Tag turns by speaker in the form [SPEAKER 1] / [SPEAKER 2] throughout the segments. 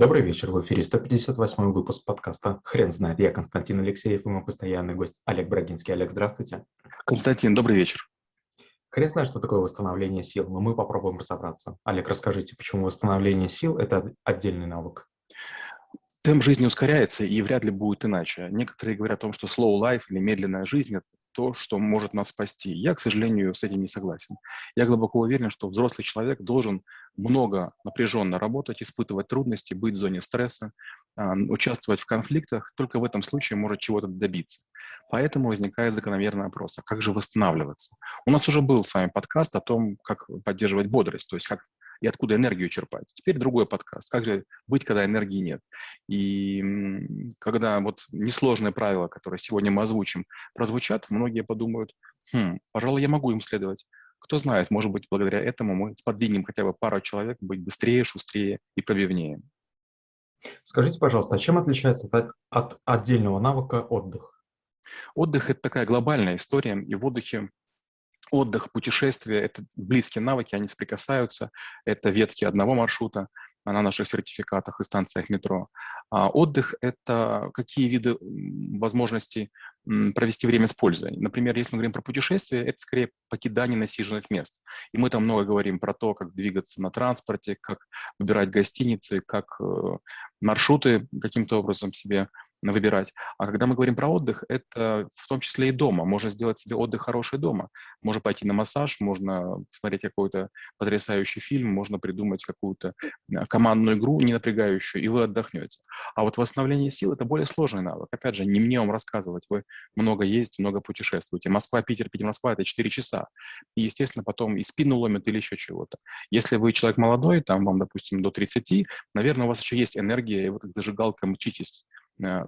[SPEAKER 1] Добрый вечер, в эфире 158 выпуск подкаста «Хрен знает». Я Константин Алексеев и мой постоянный гость Олег Брагинский. Олег, здравствуйте.
[SPEAKER 2] Константин, добрый вечер.
[SPEAKER 1] Хрен знает, что такое восстановление сил, но мы попробуем разобраться. Олег, расскажите, почему восстановление сил – это отдельный навык?
[SPEAKER 2] Темп жизни ускоряется, и вряд ли будет иначе. Некоторые говорят о том, что slow life или медленная жизнь – это то, что может нас спасти. Я, к сожалению, с этим не согласен. Я глубоко уверен, что взрослый человек должен много напряженно работать, испытывать трудности, быть в зоне стресса, а, участвовать в конфликтах. Только в этом случае может чего-то добиться. Поэтому возникает закономерный вопрос, а как же восстанавливаться? У нас уже был с вами подкаст о том, как поддерживать бодрость, то есть как и откуда энергию черпать. Теперь другой подкаст. Как же быть, когда энергии нет? И когда вот несложные правила, которые сегодня мы озвучим, прозвучат, многие подумают, хм, пожалуй, я могу им следовать. Кто знает, может быть, благодаря этому мы сподвинем хотя бы пару человек быть быстрее, шустрее и пробивнее.
[SPEAKER 1] Скажите, пожалуйста, а чем отличается от, от отдельного навыка отдых?
[SPEAKER 2] Отдых – это такая глобальная история, и в отдыхе Отдых, путешествия – это близкие навыки, они соприкасаются. Это ветки одного маршрута на наших сертификатах и станциях метро. А отдых – это какие виды возможностей провести время с пользой. Например, если мы говорим про путешествия, это скорее покидание насиженных мест. И мы там много говорим про то, как двигаться на транспорте, как выбирать гостиницы, как э, маршруты каким-то образом себе выбирать. А когда мы говорим про отдых, это в том числе и дома. Можно сделать себе отдых хороший дома. Можно пойти на массаж, можно посмотреть какой-то потрясающий фильм, можно придумать какую-то э, командную игру, не напрягающую, и вы отдохнете. А вот восстановление сил – это более сложный навык. Опять же, не мне вам рассказывать. Вы много ездите, много путешествуете. Москва, Питер, Питер, Москва – это 4 часа. И, естественно, потом и спину ломит или еще чего-то. Если вы человек молодой, там вам, допустим, до 30, наверное, у вас еще есть энергия, и вы как зажигалка мчитесь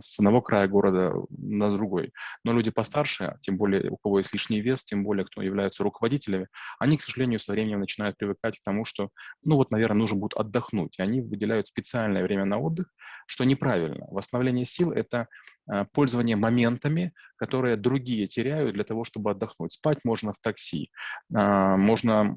[SPEAKER 2] с одного края города на другой. Но люди постарше, тем более у кого есть лишний вес, тем более кто являются руководителями, они, к сожалению, со временем начинают привыкать к тому, что, ну вот, наверное, нужно будет отдохнуть. И они выделяют специальное время на отдых, что неправильно. Восстановление сил – это э, пользование моментами, которые другие теряют для того, чтобы отдохнуть. Спать можно в такси, а, можно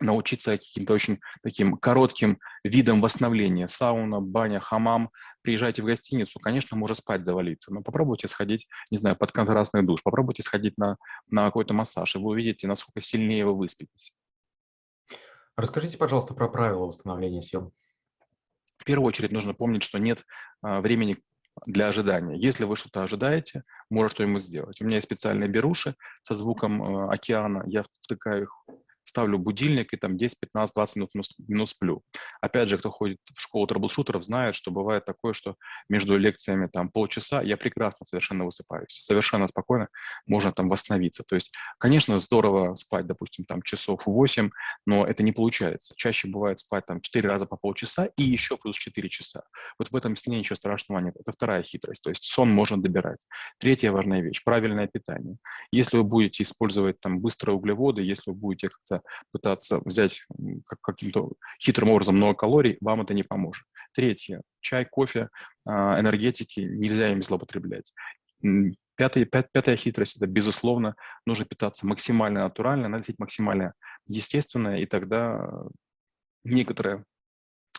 [SPEAKER 2] научиться каким-то очень таким коротким видом восстановления. Сауна, баня, хамам. Приезжайте в гостиницу, конечно, можно спать завалиться, но попробуйте сходить, не знаю, под контрастный душ, попробуйте сходить на, на какой-то массаж, и вы увидите, насколько сильнее вы выспитесь.
[SPEAKER 1] Расскажите, пожалуйста, про правила восстановления сил.
[SPEAKER 2] В первую очередь нужно помнить, что нет а, времени для ожидания. Если вы что-то ожидаете, можно что-нибудь сделать. У меня есть специальные беруши со звуком э, океана, я втыкаю их ставлю будильник и там 10, 15, 20 минут, минут, сплю. Опять же, кто ходит в школу трэблшутеров, знает, что бывает такое, что между лекциями там полчаса я прекрасно совершенно высыпаюсь, совершенно спокойно можно там восстановиться. То есть, конечно, здорово спать, допустим, там часов 8, но это не получается. Чаще бывает спать там 4 раза по полчаса и еще плюс 4 часа. Вот в этом сне ничего страшного нет. Это вторая хитрость. То есть сон можно добирать. Третья важная вещь – правильное питание. Если вы будете использовать там быстрые углеводы, если вы будете как-то как пытаться взять как, каким-то хитрым образом много калорий, вам это не поможет. Третье. Чай, кофе, а, энергетики, нельзя ими злоупотреблять. Пятая, пят, пятая хитрость – это, безусловно, нужно питаться максимально натурально, надо максимально естественно, и тогда некоторые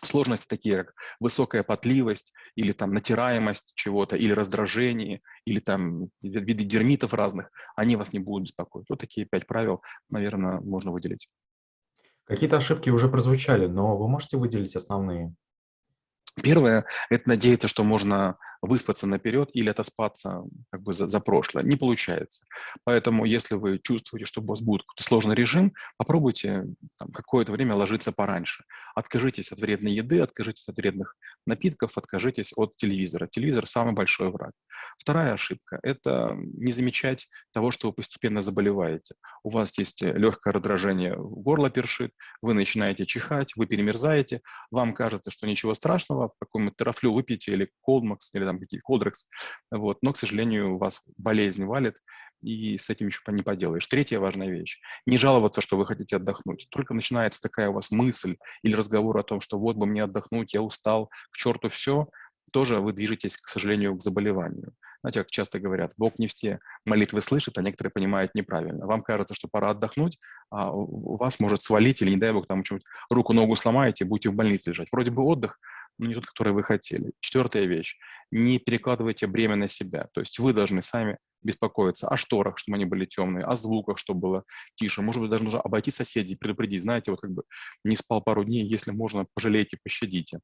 [SPEAKER 2] сложности такие, как высокая потливость или там натираемость чего-то, или раздражение, или там виды дермитов разных, они вас не будут беспокоить. Вот такие пять правил, наверное, можно выделить.
[SPEAKER 1] Какие-то ошибки уже прозвучали, но вы можете выделить основные?
[SPEAKER 2] Первое – это надеяться, что можно выспаться наперед или отоспаться как бы за, за прошлое. Не получается. Поэтому, если вы чувствуете, что у вас будет какой-то сложный режим, попробуйте какое-то время ложиться пораньше. Откажитесь от вредной еды, откажитесь от вредных напитков, откажитесь от телевизора. Телевизор – самый большой враг. Вторая ошибка – это не замечать того, что вы постепенно заболеваете. У вас есть легкое раздражение, горло першит, вы начинаете чихать, вы перемерзаете, вам кажется, что ничего страшного, какой-нибудь терафлю выпейте или колдмакс, или там какие Колдрекс, вот, но, к сожалению, у вас болезнь валит, и с этим еще не поделаешь. Третья важная вещь. Не жаловаться, что вы хотите отдохнуть. Только начинается такая у вас мысль или разговор о том, что вот бы мне отдохнуть, я устал, к черту все, тоже вы движетесь, к сожалению, к заболеванию. Знаете, как часто говорят, Бог не все молитвы слышит, а некоторые понимают неправильно. Вам кажется, что пора отдохнуть, а у вас может свалить или, не дай Бог, там что-нибудь руку-ногу сломаете, будете в больнице лежать. Вроде бы отдых, но не тот, который вы хотели. Четвертая вещь. Не перекладывайте бремя на себя. То есть вы должны сами беспокоиться о шторах, чтобы они были темные, о звуках, чтобы было тише. Может быть, даже нужно обойти соседей, предупредить. Знаете, вот как бы не спал пару дней, если можно, пожалейте, пощадите.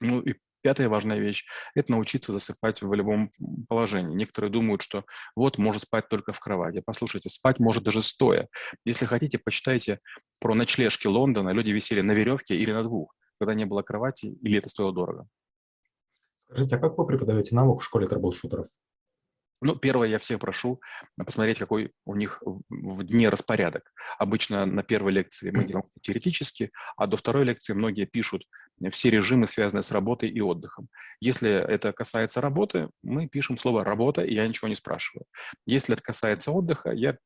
[SPEAKER 2] Ну и Пятая важная вещь – это научиться засыпать в любом положении. Некоторые думают, что вот, может спать только в кровати. Послушайте, спать может даже стоя. Если хотите, почитайте про ночлежки Лондона. Люди висели на веревке или на двух, когда не было кровати, или это стоило дорого.
[SPEAKER 1] Скажите, а как вы преподаете навык в школе трэблшутеров?
[SPEAKER 2] Ну, первое, я всех прошу посмотреть, какой у них в дне распорядок. Обычно на первой лекции мы делаем теоретически, а до второй лекции многие пишут все режимы, связанные с работой и отдыхом. Если это касается работы, мы пишем слово «работа», и я ничего не спрашиваю. Если это касается отдыха, я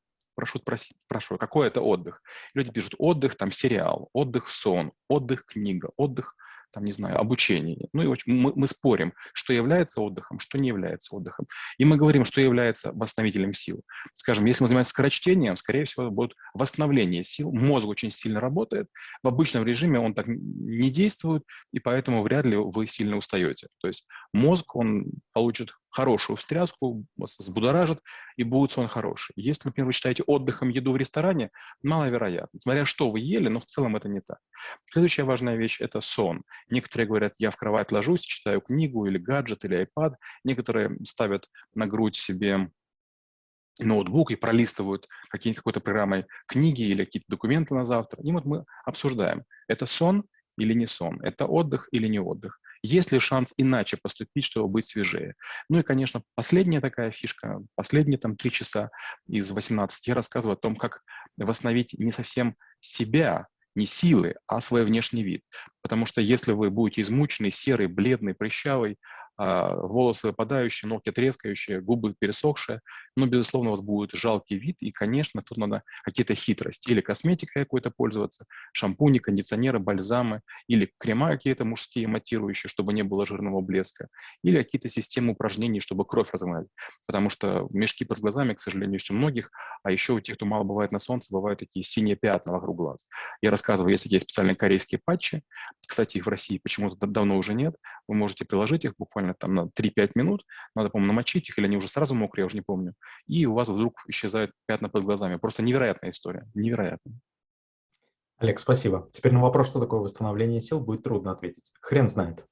[SPEAKER 2] прошу спросить, спрашиваю, какой это отдых. Люди пишут отдых, там сериал, отдых сон, отдых книга, отдых там, не знаю, обучении. Ну и мы, мы спорим, что является отдыхом, что не является отдыхом. И мы говорим, что является восстановителем сил. Скажем, если мы занимаемся скорочтением, скорее всего, будет восстановление сил. Мозг очень сильно работает. В обычном режиме он так не действует, и поэтому вряд ли вы сильно устаете. То есть мозг, он получит хорошую встряску, взбудоражит, и будет сон хороший. Если, например, вы считаете отдыхом еду в ресторане, маловероятно. Смотря что вы ели, но в целом это не так. Следующая важная вещь – это сон. Некоторые говорят, я в кровать ложусь, читаю книгу или гаджет, или iPad. Некоторые ставят на грудь себе ноутбук и пролистывают какой-то программой книги или какие-то документы на завтра. И вот мы обсуждаем, это сон или не сон, это отдых или не отдых. Есть ли шанс иначе поступить, чтобы быть свежее? Ну и, конечно, последняя такая фишка, последние там три часа из 18 я рассказываю о том, как восстановить не совсем себя, не силы, а свой внешний вид. Потому что если вы будете измученный, серый, бледный, прыщавый, волосы выпадающие, ногти трескающие, губы пересохшие, но, безусловно, у вас будет жалкий вид, и, конечно, тут надо какие-то хитрости, или косметикой какой-то пользоваться, шампуни, кондиционеры, бальзамы, или крема какие-то мужские матирующие, чтобы не было жирного блеска, или какие-то системы упражнений, чтобы кровь разгнать, потому что мешки под глазами, к сожалению, у многих, а еще у тех, кто мало бывает на солнце, бывают такие синие пятна вокруг глаз. Я рассказываю, есть такие специальные корейские патчи, кстати, их в России почему-то давно уже нет, вы можете приложить их буквально буквально там на 3-5 минут, надо, по-моему, намочить их, или они уже сразу мокрые, я уже не помню, и у вас вдруг исчезают пятна под глазами. Просто невероятная история, невероятная.
[SPEAKER 1] Олег, спасибо. Теперь на вопрос, что такое восстановление сил, будет трудно ответить. Хрен знает.